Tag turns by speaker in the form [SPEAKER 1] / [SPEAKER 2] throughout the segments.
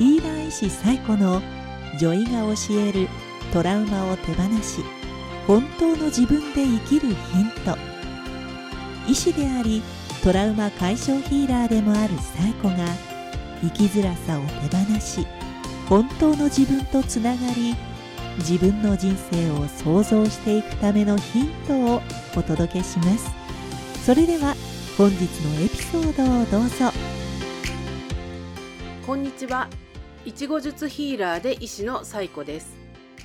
[SPEAKER 1] ヒーラー医師最古の女医が教えるトラウマを手放し本当の自分で生きるヒント。医師でありトラウマ解消ヒーラーでもある最古が生きづらさを手放し本当の自分とつながり自分の人生を創造していくためのヒントをお届けします。それでは本日のエピソードをどうぞ。
[SPEAKER 2] こんにちは。いちご術ヒーラーで医師のサイコです。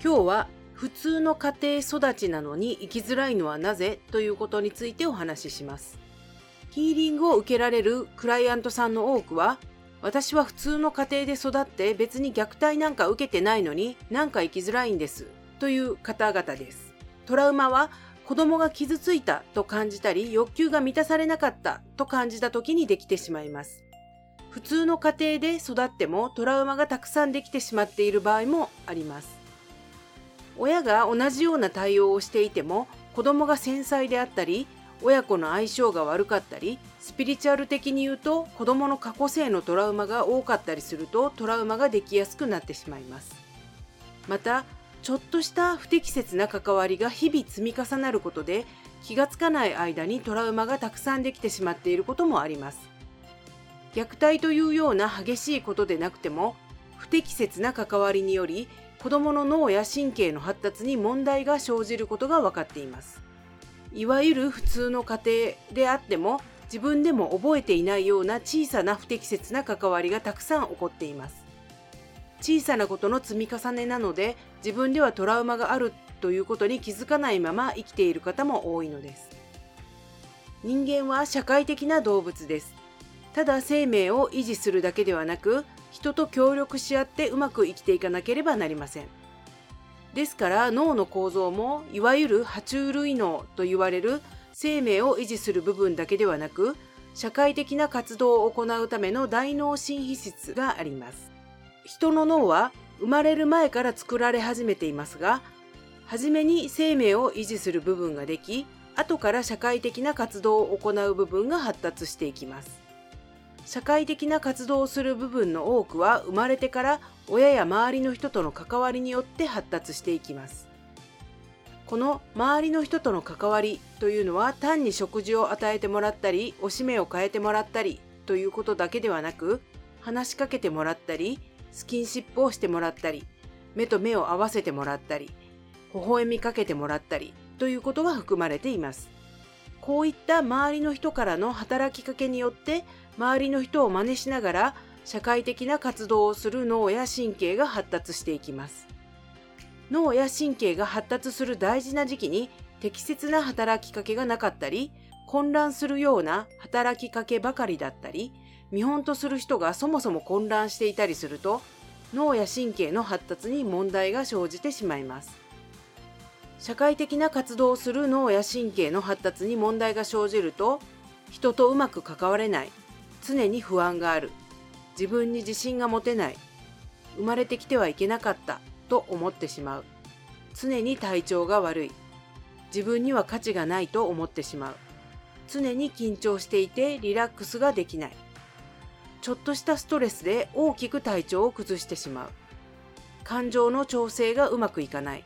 [SPEAKER 2] 今日は普通の家庭育ちなのに生きづらいのはなぜということについてお話しします。ヒーリングを受けられるクライアントさんの多くは私は普通の家庭で育って別に虐待なんか受けてないのになんか生きづらいんですという方々です。トラウマは子供が傷ついたと感じたり欲求が満たされなかったと感じた時にできてしまいます。普通の家庭で育ってもトラウマがたくさんできてしまっている場合もあります。親が同じような対応をしていても子供が繊細であったり親子の相性が悪かったりスピリチュアル的に言うと子どもの過去性のトラウマが多かったりするとトラウマができやすくなってしまいます。またちょっとした不適切な関わりが日々積み重なることで気がつかない間にトラウマがたくさんできてしまっていることもあります。虐待というような激しいことでなくても不適切な関わりにより子どもの脳や神経の発達に問題が生じることが分かっています。いわゆる普通の家庭であっても自分でも覚えていないような小さな不適切な関わりがたくさん起こっています。小さなことの積み重ねなので自分ではトラウマがあるということに気づかないまま生きている方も多いのです。人間は社会的な動物です。ただ生命を維持するだけではなく人と協力し合ってうまく生きていかなければなりません。ですから脳の構造もいわゆる爬虫類脳と言われる生命を維持する部分だけではなく社会的な活動を行うための大脳新皮質があります。人の脳は生まれる前から作られ始めていますが初めに生命を維持する部分ができ後から社会的な活動を行う部分が発達していきます。社会的な活動をする部分の多くは生まれてから親や周りの人との関わりによって発達していきます。この周りの人との関わりというのは単に食事を与えてもらったりおしめを変えてもらったりということだけではなく話しかけてもらったりスキンシップをしてもらったり目と目を合わせてもらったり微笑みかけてもらったりということが含まれています。こういった周りの人からの働きかけによって周りの人を真似しながら社会的な活動をする脳や神経が発達していきます。脳や神経が発達する大事な時期に適切な働きかけがなかったり混乱するような働きかけばかりだったり見本とする人がそもそも混乱していたりすると脳や神経の発達に問題が生じてしまいます。社会的な活動をする脳や神経の発達に問題が生じると人とうまく関われない。常に不安がある。自分に自信が持てない。生まれてきてはいけなかった。と思ってしまう。常に体調が悪い。自分には価値がないと思ってしまう。常に緊張していてリラックスができない。ちょっとしたストレスで大きく体調を崩してしまう。感情の調整がうまくいかない。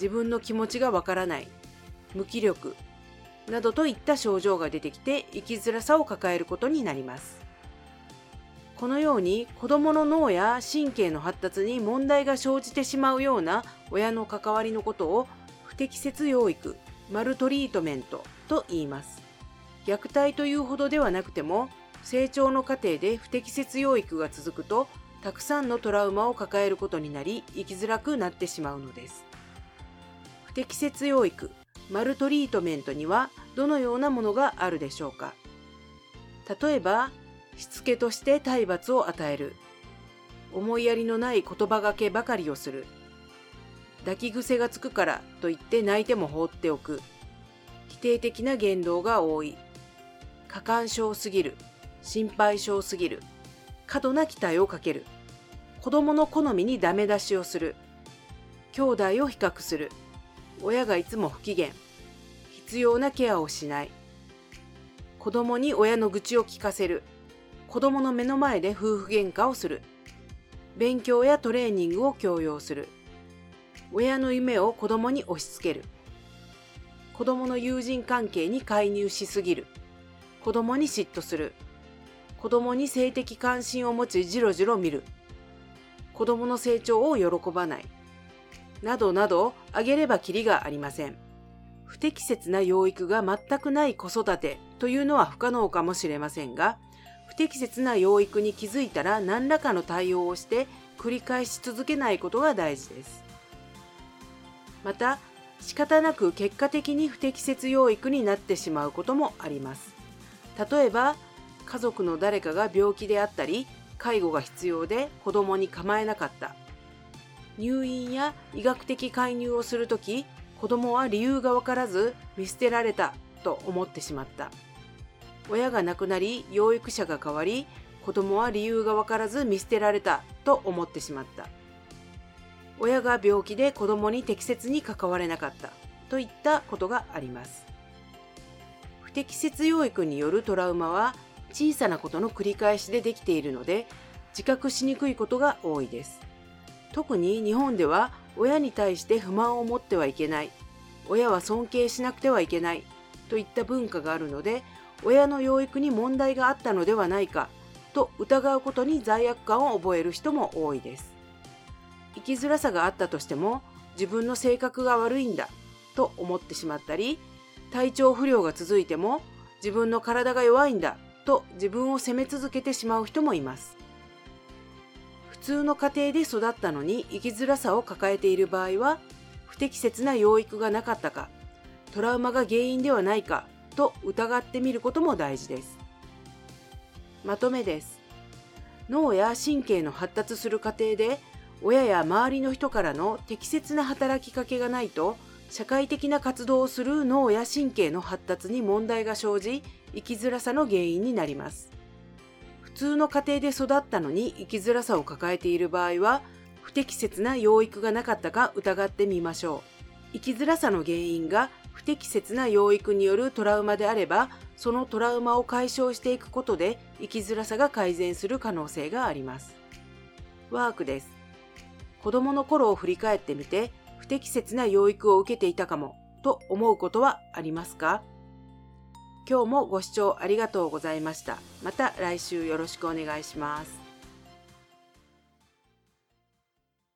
[SPEAKER 2] 自分の気持ちがわからない無気力などといった症状が出てきて生きづらさを抱えることになります。このように子どもの脳や神経の発達に問題が生じてしまうような親の関わりのことを不適切養育、マルトリートメントと言います。虐待というほどではなくても成長の過程で不適切養育が続くとたくさんのトラウマを抱えることになり生きづらくなってしまうのです。不適切養育マルトリートメントにはどのようなものがあるでしょうか。例えばしつけとして体罰を与える思いやりのない言葉がけばかりをする抱き癖がつくからと言って泣いても放っておく否定的な言動が多い過干渉すぎる心配性すぎる過度な期待をかける子供の好みにダメ出しをする兄弟を比較する親がいつも不機嫌。必要なケアをしない。子供に親の愚痴を聞かせる。子供の目の前で夫婦喧嘩をする。勉強やトレーニングを強要する。親の夢を子供に押し付ける。子供の友人関係に介入しすぎる。子供に嫉妬する。子供に性的関心を持ちじろじろ見る。子供の成長を喜ばない。などなど挙げればきりがありません。不適切な養育が全くない子育てというのは不可能かもしれませんが不適切な養育に気づいたら何らかの対応をして繰り返し続けないことが大事です。また仕方なく結果的に不適切養育になってしまうこともあります。例えば家族の誰かが病気であったり介護が必要で子供に構えなかった。入院や医学的介入をするとき子供は理由が分からず見捨てられたと思ってしまった。親が亡くなり養育者が変わり子供は理由が分からず見捨てられたと思ってしまった。親が病気で子供に適切に関われなかった。といったことがあります。不適切養育によるトラウマは小さなことの繰り返しでできているので自覚しにくいことが多いです。特に日本では親に対して不満を持ってはいけない。親は尊敬しなくてはいけない。といった文化があるので親の養育に問題があったのではないか。と疑うことに罪悪感を覚える人も多いです。生きづらさがあったとしても自分の性格が悪いんだ。と思ってしまったり体調不良が続いても自分の体が弱いんだ。と自分を責め続けてしまう人もいます。通の家庭で育ったのに生きづらさを抱えている場合は不適切な養育がなかったかトラウマが原因ではないかと疑ってみることも大事です。まとめです。脳や神経の発達する過程で親や周りの人からの適切な働きかけがないと社会的な活動をする脳や神経の発達に問題が生じ生きづらさの原因になります。通の家庭で育ったのに生きづらさを抱えている場合は不適切な養育がなかったか疑ってみましょう。生きづらさの原因が不適切な養育によるトラウマであればそのトラウマを解消していくことで生きづらさが改善する可能性があります。ワークです。子供の頃を振り返ってみて不適切な養育を受けていたかもと思うことはありますか？今日もご視聴ありがとうございました。また来週よろしくお願いします。